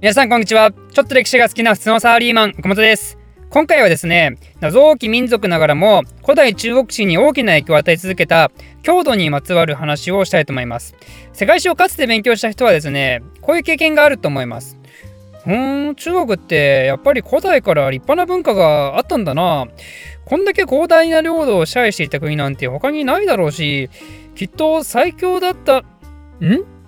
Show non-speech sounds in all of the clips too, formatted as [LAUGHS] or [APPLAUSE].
皆さんこんにちは。ちょっと歴史が好きな普通のサラリーマン岡本です。今回はですね謎多き民族ながらも古代中国史に大きな影響を与え続けた郷土にまつわる話をしたいと思います。世界史をかつて勉強した人はですねこういう経験があると思います。うーん中国ってやっぱり古代から立派な文化があったんだな。こんだけ広大な領土を支配していた国なんて他にないだろうしきっと最強だったん？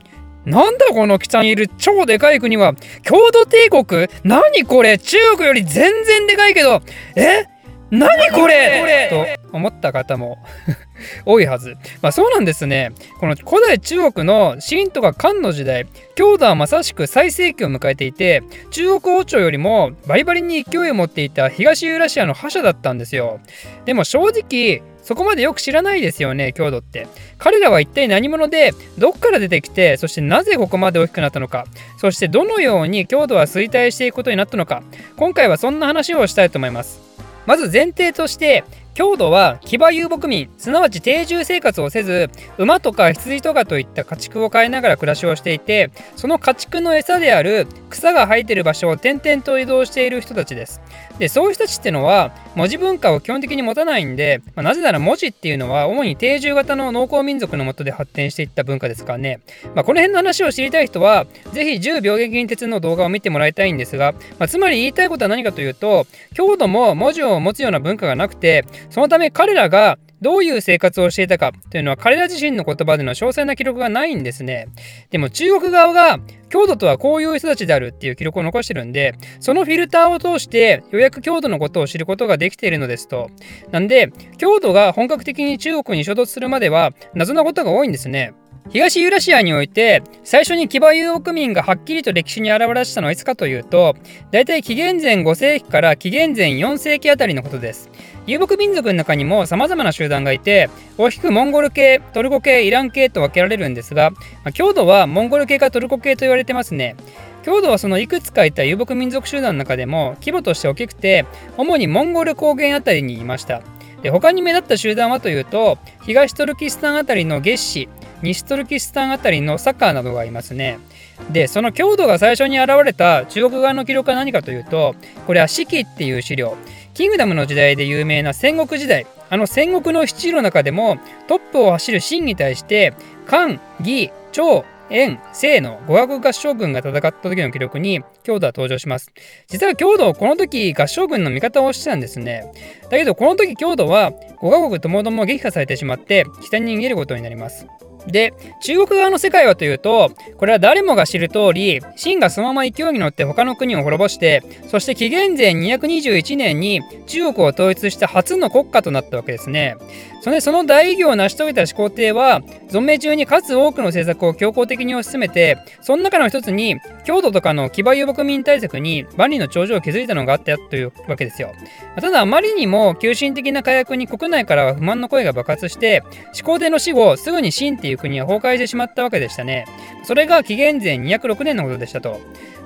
なんだこの北にいる超でかい国は。郷土帝国？何これ？中国より全然でかいけど。え？何これと思った方も [LAUGHS] 多いはず。まあそうなんですね。この古代中国の秦とか漢の時代、郷土はまさしく最盛期を迎えていて、中国王朝よりもバリバリに勢いを持っていた東ユーラシアの覇者だったんですよ。でも正直、そこまでよく知らないですよね、郷土って。彼らは一体何者で、どっから出てきて、そしてなぜここまで大きくなったのか、そしてどのように郷土は衰退していくことになったのか、今回はそんな話をしたいと思います。まず前提として郷土は騎馬遊牧民すなわち定住生活をせず馬とか羊とかといった家畜を飼いながら暮らしをしていてその家畜の餌である草が生えている場所を転々と移動している人たちです。でそういう人たちってのは文字文化を基本的に持たないんで、まあ、なぜなら文字っていうのは主に定住型の農耕民族のもとで発展していった文化ですからね、まあ、この辺の話を知りたい人は是非10秒撃鉄の動画を見てもらいたいんですが、まあ、つまり言いたいことは何かというと郷土も文字を持つような文化がなくてそのため彼らがどういう生活をしていたかというのは彼ら自身の言葉での詳細な記録がないんですね。でも中国側が郷土とはこういう人たちであるっていう記録を残してるんで、そのフィルターを通してようやく郷土のことを知ることができているのですと。なんで、郷土が本格的に中国に衝突するまでは謎なことが多いんですね。東ユーラシアにおいて最初に騎馬遊牧民がはっきりと歴史に現れしたのはいつかというと大体紀元前5世紀から紀元前4世紀あたりのことです遊牧民族の中にも様々な集団がいて大きくモンゴル系トルコ系イラン系と分けられるんですが、まあ、郷土はモンゴル系かトルコ系と言われてますね郷土はそのいくつかいた遊牧民族集団の中でも規模として大きくて主にモンゴル高原あたりにいましたで他に目立った集団はというと東トルキスタンあたりの月氏西トルキスタンあたりのサッカーなどがいますね。で、その郷土が最初に現れた中国側の記録は何かというと、これは四季っていう資料。キングダムの時代で有名な戦国時代。あの戦国の七の中でもトップを走る秦に対して、漢、義、趙、燕、清の五学合唱軍が戦った時の記録に郷土は登場します。実は郷土、この時合唱軍の味方をしてたんですね。だけどこの時郷土は5カ国ともども撃破されてしまって北に逃げることになります。で中国側の世界はというとこれは誰もが知る通り秦がそのまま勢いに乗って他の国を滅ぼしてそして紀元前221年に中国を統一した初の国家となったわけですね。それでその大偉業を成し遂げた始皇帝は存命中に数多くの政策を強行的に推し進めてその中の一つに郷土とかの騎馬遊牧民対策に万里の長城を築いたのがあったというわけですよ。ただあまりにも急進的な火薬に国内からは不満の声が爆発して始皇帝の死後すぐに秦っていういう国は崩壊してしまったわけでしたね。それが紀元前206年のことでしたと。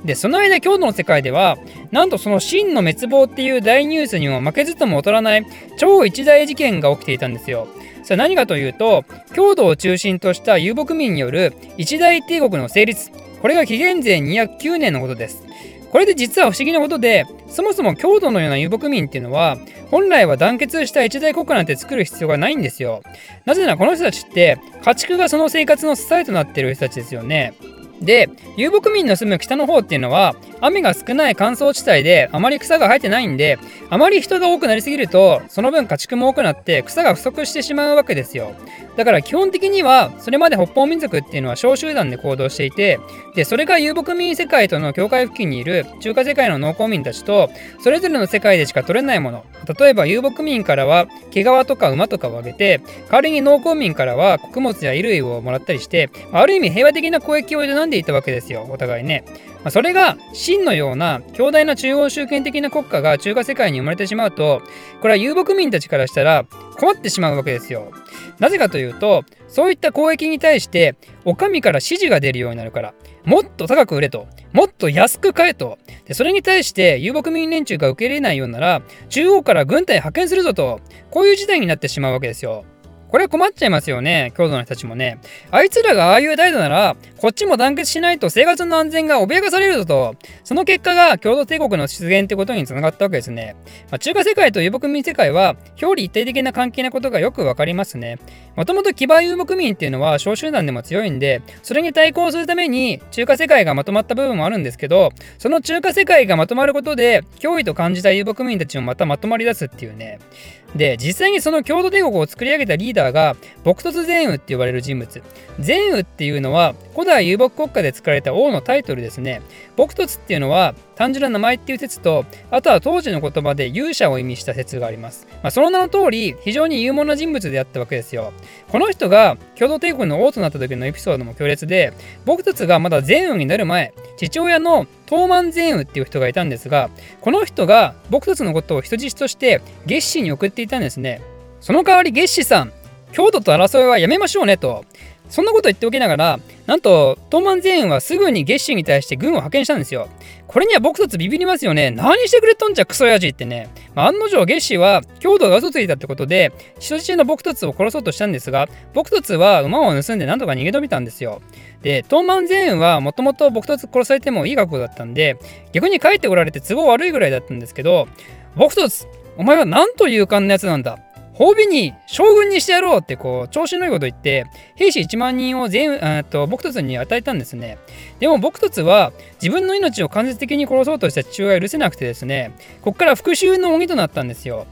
で、その間、郷土の世界では、なんとその真の滅亡っていう大ニュースにも負けずとも劣らない超一大事件が起きていたんですよ。それ何かというと、郷土を中心とした遊牧民による一大帝国の成立。これが紀元前209年のことです。これで実は不思議なことで、そもそも郷土のような遊牧民っていうのは、本来は団結した一大国家なんて作る必要がないんですよ。なぜならこの人たちって、家畜がその生活の支えとなってる人たちですよね。で遊牧民の住む北の方っていうのは雨が少ない乾燥地帯であまり草が生えてないんであまり人が多くなりすぎるとその分家畜も多くなって草が不足してしまうわけですよ。だから基本的にはそれまで北方民族っていうのは小集団で行動していてでそれが遊牧民世界との境界付近にいる中華世界の農耕民たちとそれぞれの世界でしか取れないもの。例えば遊牧民からは毛皮とか馬とかをあげて代わりに農耕民からは穀物や衣類をもらったりしてある意味平和的な交易を営んんでいたわけですよお互いね。まあ、それが真のような強大な中央集権的な国家が中華世界に生まれてしまうとこれは遊牧民たちからしたら困ってしまうわけですよ。なぜかというとそういった交易に対してお上から指示が出るようになるからもっと高く売れともっと安く買えとでそれに対して遊牧民連中が受け入れないようなら中央から軍隊派遣するぞとこういう事態になってしまうわけですよ。これ困っちゃいますよね、郷土の人たちもね。あいつらがああいう態度なら、こっちも団結しないと生活の安全が脅かされるぞと、その結果が共同帝国の出現ってことにつながったわけですね。まあ、中華世界と遊牧民世界は表裏一体的な関係なことがよくわかりますね。もともと騎馬遊牧民っていうのは小集団でも強いんで、それに対抗するために中華世界がまとまった部分もあるんですけど、その中華世界がまとまることで、脅威と感じた遊牧民たちもまたまとまり出すっていうね。で、実際にその共同帝国を作り上げたリーダーが、朴突善雨って呼ばれる人物。善雨っていうのは、古代遊牧国家で作られた王のタイトルですね。朴突っていうのは、単純な名前っていう説と、あとは当時の言葉で勇者を意味した説があります。まあ、その名の通り、非常に有能な人物であったわけですよ。この人が共同帝国の王となった時のエピソードも強烈で、僕たちがまだ善雨になる前、父親の東満善雨っていう人がいたんですが、この人が僕たちのことを人質として月氏に送っていたんですね。その代わり月氏さん、京都と争いはやめましょうねと。そんなこと言っておきながら、なんと、東満全員はすぐに月氏に対して軍を派遣したんですよ。これには僕たちビビりますよね。何してくれとんじゃクソ親父ってね。まあ、案の定月氏は強度が嘘ついたってことで、人質の僕たちを殺そうとしたんですが、僕たちは馬を盗んでなんとか逃げ延びたんですよ。で、東満全員はもともと僕たち殺されてもいい学校だったんで、逆に帰っておられて都合悪いぐらいだったんですけど、僕たち、お前は何という感のやつなんだ。褒美に将軍にしてやろうってこう調子のいいこと言って兵士1万人を全と僕たちに与えたんですねでも僕たちは自分の命を間接的に殺そうとした父親が許せなくてですねこっから復讐の鬼となったんですよ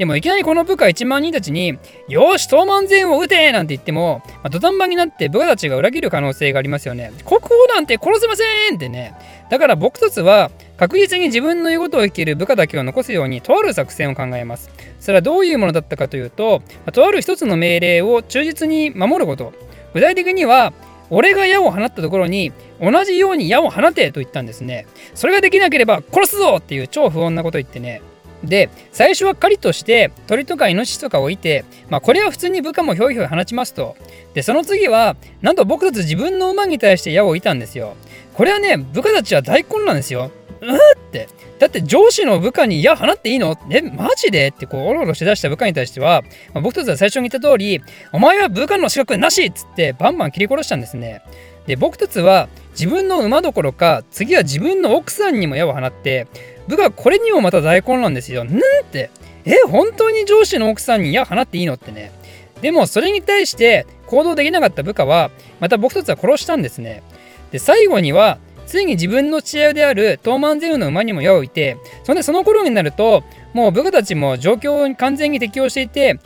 でもいきなりこの部下1万人たちに、よし、東満全を撃てなんて言っても、まあ、土壇場になって部下たちが裏切る可能性がありますよね。国王なんて殺せませんってね。だから僕たちは確実に自分の言うことを生きる部下だけを残すようにとある作戦を考えます。それはどういうものだったかというと、とある一つの命令を忠実に守ること。具体的には、俺が矢を放ったところに同じように矢を放てと言ったんですね。それができなければ殺すぞっていう超不穏なこと言ってね。で最初は狩りとして鳥とかイノシシとか置いて、まあ、これは普通に部下もひょいひょい放ちますとでその次はなんと僕たち自分の馬に対して矢を置いたんですよこれはね部下たちは大混乱ですようって。だって上司の部下に矢放っていいのえマジで？ってこうおろおろしだした部下に対しては、まあ、僕たちは最初に言った通りお前は部下の資格なし！っつってバンバン切り殺したんですね。で僕たちは自分の馬どころか次は自分の奥さんにも矢を放って部下これにもまた大混乱ですよ。なんて。え本当に上司の奥さんに矢放っていいのってね。でもそれに対して行動できなかった部下はまた僕たちは殺したんですね。で最後にはついに自分の父親である東満ゼウの馬にも矢を置いてそんでその頃になるともう部下たちも状況に完全に適応していて、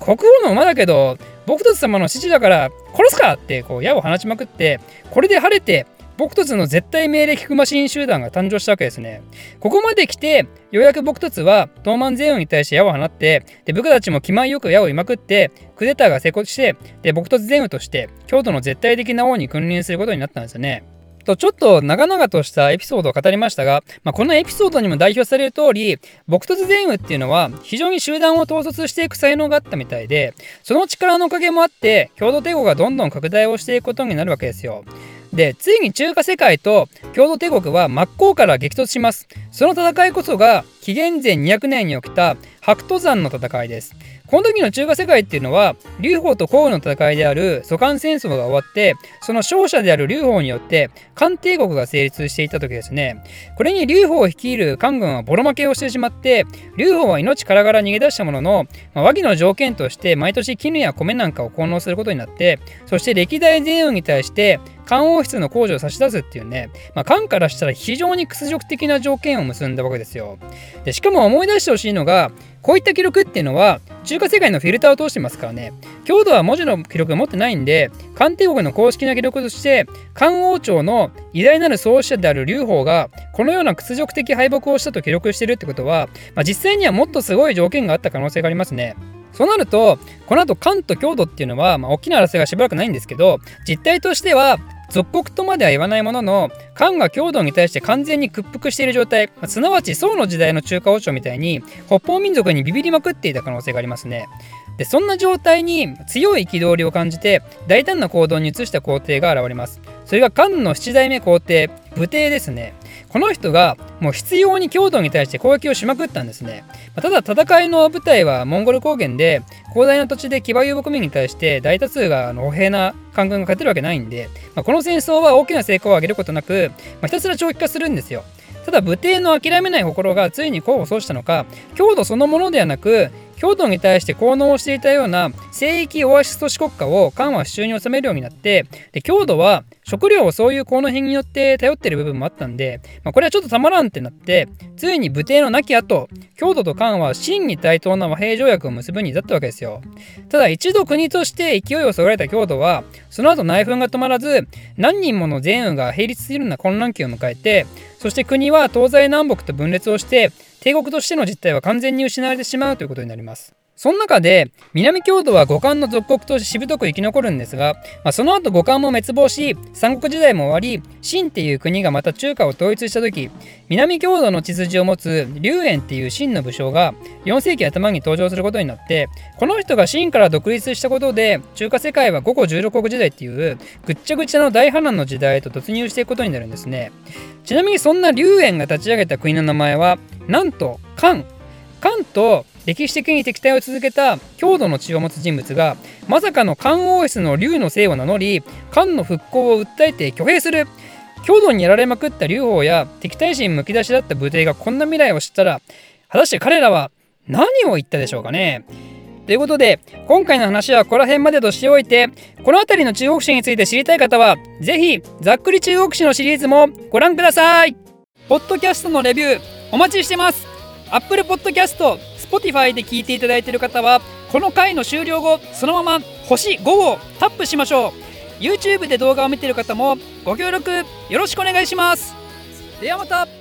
国王の馬だけど僕たち様の父だから殺すかってこう矢を放ちまくってこれで晴れて僕たちの絶対命令聞くマシン集団が誕生したわけですね。ここまで来て、ようやく僕たちは東満全王に対して矢を放って、で部下たちも気前よく矢を射まくって、クデターが成功して、で僕たち全王として、京都の絶対的な王に君臨することになったんですよね。とちょっと長々としたエピソードを語りましたが、まあ、このエピソードにも代表される通り僕突善雨っていうのは非常に集団を統率していく才能があったみたいでその力のおかげもあって共同帝国がどんどん拡大をしていくことになるわけですよ。でついに中華世界と共同帝国は真っ向から激突します。その戦いこそが紀元前200年に起きた白兎山の戦いです。この時の中華世界っていうのは劉邦と項羽の戦いである蘇漢戦争が終わってその勝者である劉邦によって漢帝国が成立していた時ですね。これに劉邦を率いる漢軍はボロ負けをしてしまって劉邦は命からがら逃げ出したものの、まあ、和議の条件として毎年絹や米なんかを奉納することになってそして歴代全王に対して漢王室の工事を差し出すっていうね、まあ、漢からしたら非常に屈辱的な条件を結んだわけですよ。でしかも思い出してほしいのがこういった記録っていうのは中華世界のフィルターを通してますからね郷土は文字の記録を持ってないんで漢帝国の公式な記録として漢王朝の偉大なる創始者である劉邦がこのような屈辱的敗北をしたと記録してるってことは、まあ、実際にはもっとすごい条件があった可能性がありますね。そうなるとこの後漢と郷土っていうのは、まあ、大きな争いがしばらくないんですけど実態としては属国とまでは言わないものの漢が郷土に対して完全に屈服している状態。すなわち宋の時代の中華王朝みたいに北方民族にビビりまくっていた可能性がありますね。でそんな状態に強い憤りを感じて大胆な行動に移した皇帝が現れます。それが漢の7代目皇帝武帝ですね。この人がもう必要に郷土に対して攻撃をしまくったんですね。まただ戦いの舞台はモンゴル高原で広大な土地で騎馬遊牧民に対して大多数があの歩兵な官軍が勝てるわけないんで、まあ、この戦争は大きな成功を上げることなく、まあ、ひたすら長期化するんですよ。ただ武帝の諦めない心がついに功を奏したのか郷土そのものではなく京都に対して効能をしていたような聖域オアシス都市国家を漢は手中に収めるようになってで郷土は食料をそういう効能品によって頼ってる部分もあったんで、まあ、これはちょっとたまらんってなってついに武帝の亡き後郷土と漢は真に対等な和平条約を結ぶに至ったわけですよ。ただ一度国として勢いをそがれた郷土はその後内紛が止まらず何人もの善雨が並立するような混乱期を迎えてそして国は東西南北と分裂をして帝国としての実態は完全に失われてしまうということになります。その中で南郷土は五漢の属国としてしぶとく生き残るんですが、まあ、その後五漢も滅亡し三国時代も終わり秦っていう国がまた中華を統一した時南郷土の血筋を持つ龍炎っていう秦の武将が4世紀頭に登場することになってこの人が秦から独立したことで中華世界は五胡十六国時代っていうぐっちゃぐちゃの大波乱の時代へと突入していくことになるんですね。ちなみにそんな龍炎が立ち上げた国の名前はなんと漢。漢と歴史的に敵対を続けた郷土の血を持つ人物がまさかの漢王室の竜の姓を名乗り漢の復興を訴えて挙兵する。郷土にやられまくった劉邦や敵対心むき出しだった武帝がこんな未来を知ったら果たして彼らは何を言ったでしょうかね。ということで今回の話はここら辺までとしておいてこの辺りの中国史について知りたい方は是非ざっくり中国史のシリーズもご覧ください。ポッドキャストのレビューお待ちしてます。Apple Podcast Spotify で聞いていただいている方はこの回の終了後そのまま星5をタップしましょう。YouTube で動画を見ている方もご協力よろしくお願いします。ではまた。